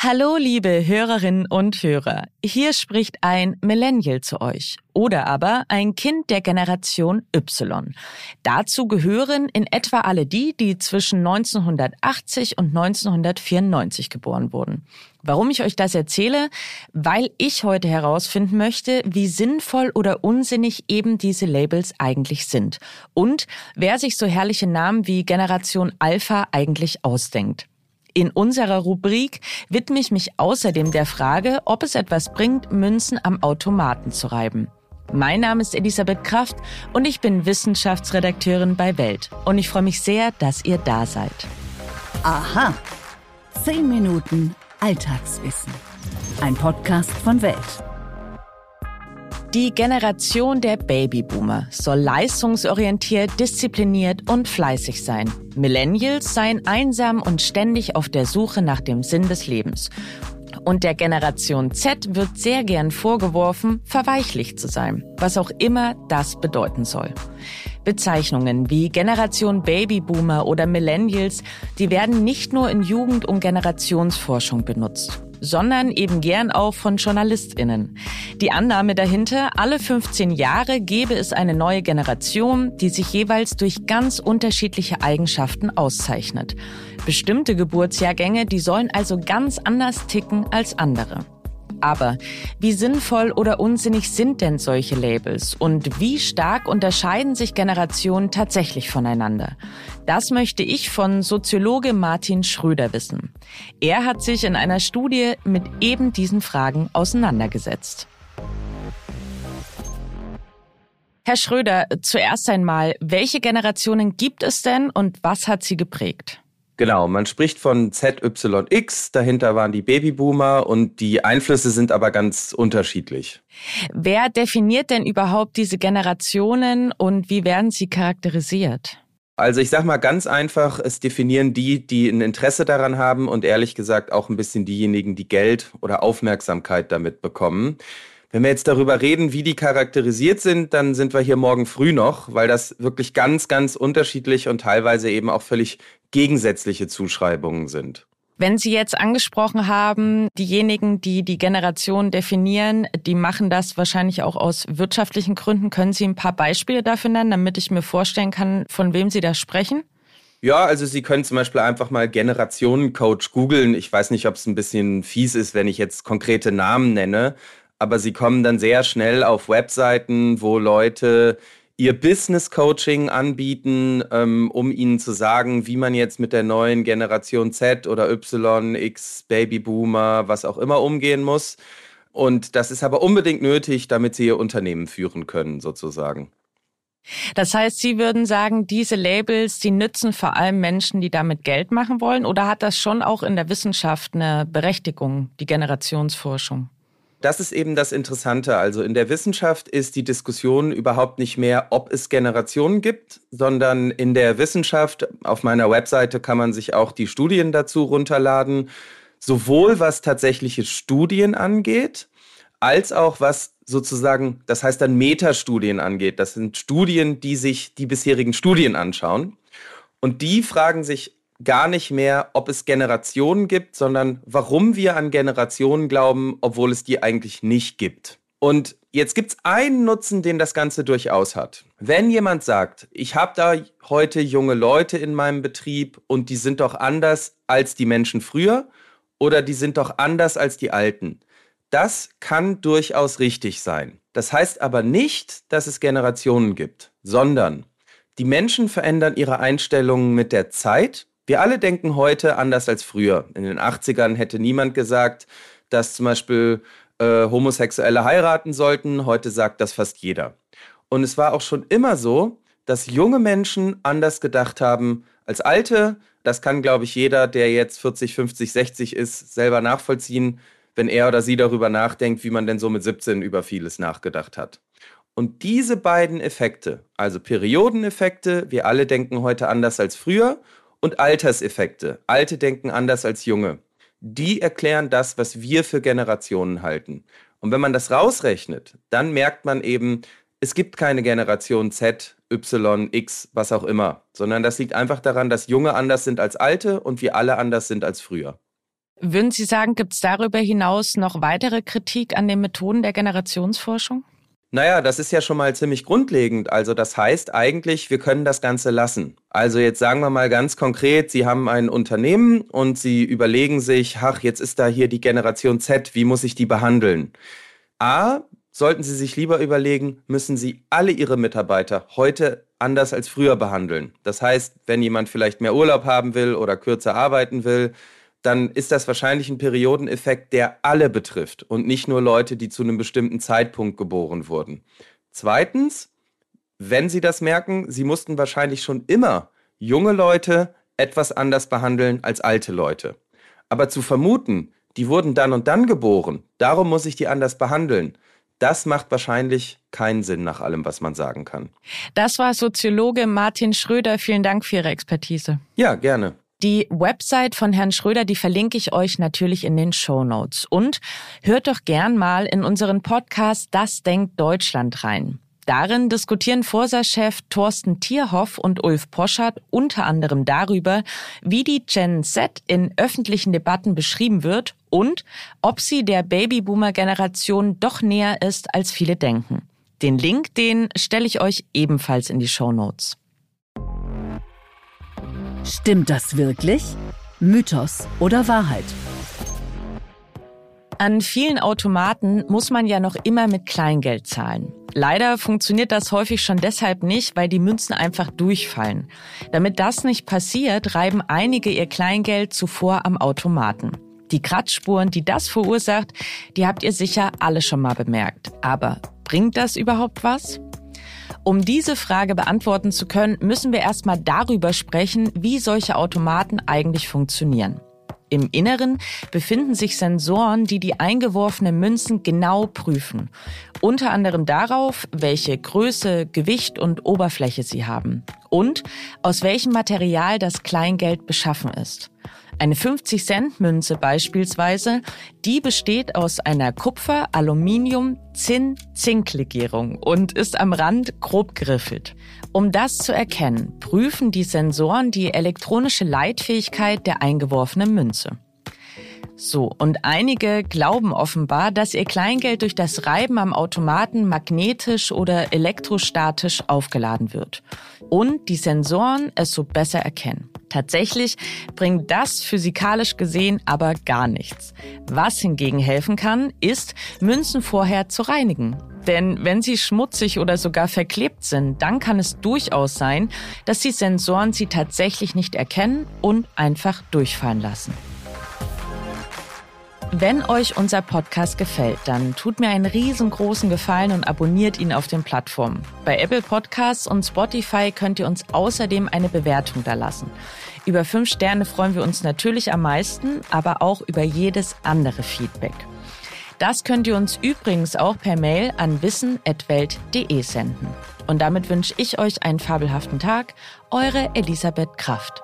Hallo, liebe Hörerinnen und Hörer. Hier spricht ein Millennial zu euch oder aber ein Kind der Generation Y. Dazu gehören in etwa alle die, die zwischen 1980 und 1994 geboren wurden. Warum ich euch das erzähle? Weil ich heute herausfinden möchte, wie sinnvoll oder unsinnig eben diese Labels eigentlich sind und wer sich so herrliche Namen wie Generation Alpha eigentlich ausdenkt. In unserer Rubrik widme ich mich außerdem der Frage, ob es etwas bringt, Münzen am Automaten zu reiben. Mein Name ist Elisabeth Kraft und ich bin Wissenschaftsredakteurin bei Welt. Und ich freue mich sehr, dass ihr da seid. Aha. Zehn Minuten Alltagswissen. Ein Podcast von Welt. Die Generation der Babyboomer soll leistungsorientiert, diszipliniert und fleißig sein. Millennials seien einsam und ständig auf der Suche nach dem Sinn des Lebens. Und der Generation Z wird sehr gern vorgeworfen, verweichlicht zu sein, was auch immer das bedeuten soll. Bezeichnungen wie Generation Babyboomer oder Millennials, die werden nicht nur in Jugend- und Generationsforschung benutzt sondern eben gern auch von JournalistInnen. Die Annahme dahinter, alle 15 Jahre gebe es eine neue Generation, die sich jeweils durch ganz unterschiedliche Eigenschaften auszeichnet. Bestimmte Geburtsjahrgänge, die sollen also ganz anders ticken als andere. Aber wie sinnvoll oder unsinnig sind denn solche Labels und wie stark unterscheiden sich Generationen tatsächlich voneinander? Das möchte ich von Soziologe Martin Schröder wissen. Er hat sich in einer Studie mit eben diesen Fragen auseinandergesetzt. Herr Schröder, zuerst einmal, welche Generationen gibt es denn und was hat sie geprägt? Genau, man spricht von ZYX, dahinter waren die Babyboomer und die Einflüsse sind aber ganz unterschiedlich. Wer definiert denn überhaupt diese Generationen und wie werden sie charakterisiert? Also ich sag mal ganz einfach, es definieren die, die ein Interesse daran haben und ehrlich gesagt auch ein bisschen diejenigen, die Geld oder Aufmerksamkeit damit bekommen. Wenn wir jetzt darüber reden, wie die charakterisiert sind, dann sind wir hier morgen früh noch, weil das wirklich ganz, ganz unterschiedlich und teilweise eben auch völlig gegensätzliche Zuschreibungen sind. Wenn Sie jetzt angesprochen haben, diejenigen, die die Generation definieren, die machen das wahrscheinlich auch aus wirtschaftlichen Gründen. Können Sie ein paar Beispiele dafür nennen, damit ich mir vorstellen kann, von wem Sie da sprechen? Ja, also Sie können zum Beispiel einfach mal Generationencoach googeln. Ich weiß nicht, ob es ein bisschen fies ist, wenn ich jetzt konkrete Namen nenne, aber sie kommen dann sehr schnell auf Webseiten, wo Leute ihr Business Coaching anbieten, ähm, um ihnen zu sagen, wie man jetzt mit der neuen Generation Z oder Y, X, Babyboomer, was auch immer umgehen muss. Und das ist aber unbedingt nötig, damit sie ihr Unternehmen führen können, sozusagen. Das heißt, Sie würden sagen, diese Labels, die nützen vor allem Menschen, die damit Geld machen wollen? Oder hat das schon auch in der Wissenschaft eine Berechtigung, die Generationsforschung? Das ist eben das Interessante. Also in der Wissenschaft ist die Diskussion überhaupt nicht mehr, ob es Generationen gibt, sondern in der Wissenschaft, auf meiner Webseite kann man sich auch die Studien dazu runterladen, sowohl was tatsächliche Studien angeht, als auch was sozusagen, das heißt dann Metastudien angeht. Das sind Studien, die sich die bisherigen Studien anschauen. Und die fragen sich gar nicht mehr, ob es Generationen gibt, sondern warum wir an Generationen glauben, obwohl es die eigentlich nicht gibt. Und jetzt gibt es einen Nutzen, den das Ganze durchaus hat. Wenn jemand sagt, ich habe da heute junge Leute in meinem Betrieb und die sind doch anders als die Menschen früher oder die sind doch anders als die Alten. Das kann durchaus richtig sein. Das heißt aber nicht, dass es Generationen gibt, sondern die Menschen verändern ihre Einstellungen mit der Zeit wir alle denken heute anders als früher. In den 80ern hätte niemand gesagt, dass zum Beispiel äh, Homosexuelle heiraten sollten. Heute sagt das fast jeder. Und es war auch schon immer so, dass junge Menschen anders gedacht haben als alte. Das kann, glaube ich, jeder, der jetzt 40, 50, 60 ist, selber nachvollziehen, wenn er oder sie darüber nachdenkt, wie man denn so mit 17 über vieles nachgedacht hat. Und diese beiden Effekte, also Periodeneffekte, wir alle denken heute anders als früher und Alterseffekte. Alte denken anders als junge. Die erklären das, was wir für Generationen halten. Und wenn man das rausrechnet, dann merkt man eben, es gibt keine Generation Z, Y, X, was auch immer, sondern das liegt einfach daran, dass Junge anders sind als Alte und wir alle anders sind als früher. Würden Sie sagen, gibt es darüber hinaus noch weitere Kritik an den Methoden der Generationsforschung? Naja, das ist ja schon mal ziemlich grundlegend. Also das heißt eigentlich, wir können das Ganze lassen. Also jetzt sagen wir mal ganz konkret, Sie haben ein Unternehmen und Sie überlegen sich, ach, jetzt ist da hier die Generation Z, wie muss ich die behandeln? A, sollten Sie sich lieber überlegen, müssen Sie alle Ihre Mitarbeiter heute anders als früher behandeln. Das heißt, wenn jemand vielleicht mehr Urlaub haben will oder kürzer arbeiten will, dann ist das wahrscheinlich ein Periodeneffekt, der alle betrifft und nicht nur Leute, die zu einem bestimmten Zeitpunkt geboren wurden. Zweitens, wenn Sie das merken, Sie mussten wahrscheinlich schon immer junge Leute etwas anders behandeln als alte Leute. Aber zu vermuten, die wurden dann und dann geboren, darum muss ich die anders behandeln, das macht wahrscheinlich keinen Sinn nach allem, was man sagen kann. Das war Soziologe Martin Schröder. Vielen Dank für Ihre Expertise. Ja, gerne. Die Website von Herrn Schröder, die verlinke ich euch natürlich in den Show Notes. Und hört doch gern mal in unseren Podcast Das denkt Deutschland rein. Darin diskutieren Forsa-Chef Thorsten Tierhoff und Ulf Poschardt unter anderem darüber, wie die Gen Z in öffentlichen Debatten beschrieben wird und ob sie der Babyboomer-Generation doch näher ist, als viele denken. Den Link, den stelle ich euch ebenfalls in die Show Notes. Stimmt das wirklich? Mythos oder Wahrheit? An vielen Automaten muss man ja noch immer mit Kleingeld zahlen. Leider funktioniert das häufig schon deshalb nicht, weil die Münzen einfach durchfallen. Damit das nicht passiert, reiben einige ihr Kleingeld zuvor am Automaten. Die Kratzspuren, die das verursacht, die habt ihr sicher alle schon mal bemerkt. Aber bringt das überhaupt was? Um diese Frage beantworten zu können, müssen wir erstmal darüber sprechen, wie solche Automaten eigentlich funktionieren. Im Inneren befinden sich Sensoren, die die eingeworfenen Münzen genau prüfen. Unter anderem darauf, welche Größe, Gewicht und Oberfläche sie haben. Und aus welchem Material das Kleingeld beschaffen ist. Eine 50-Cent-Münze beispielsweise, die besteht aus einer Kupfer-, Aluminium-, Zinn-, Zinklegierung und ist am Rand grob geriffelt. Um das zu erkennen, prüfen die Sensoren die elektronische Leitfähigkeit der eingeworfenen Münze. So, und einige glauben offenbar, dass ihr Kleingeld durch das Reiben am Automaten magnetisch oder elektrostatisch aufgeladen wird und die Sensoren es so besser erkennen. Tatsächlich bringt das physikalisch gesehen aber gar nichts. Was hingegen helfen kann, ist, Münzen vorher zu reinigen. Denn wenn sie schmutzig oder sogar verklebt sind, dann kann es durchaus sein, dass die Sensoren sie tatsächlich nicht erkennen und einfach durchfallen lassen. Wenn euch unser Podcast gefällt, dann tut mir einen riesengroßen Gefallen und abonniert ihn auf den Plattformen. Bei Apple Podcasts und Spotify könnt ihr uns außerdem eine Bewertung da lassen. Über fünf Sterne freuen wir uns natürlich am meisten, aber auch über jedes andere Feedback. Das könnt ihr uns übrigens auch per Mail an wissen.welt.de senden. Und damit wünsche ich euch einen fabelhaften Tag. Eure Elisabeth Kraft.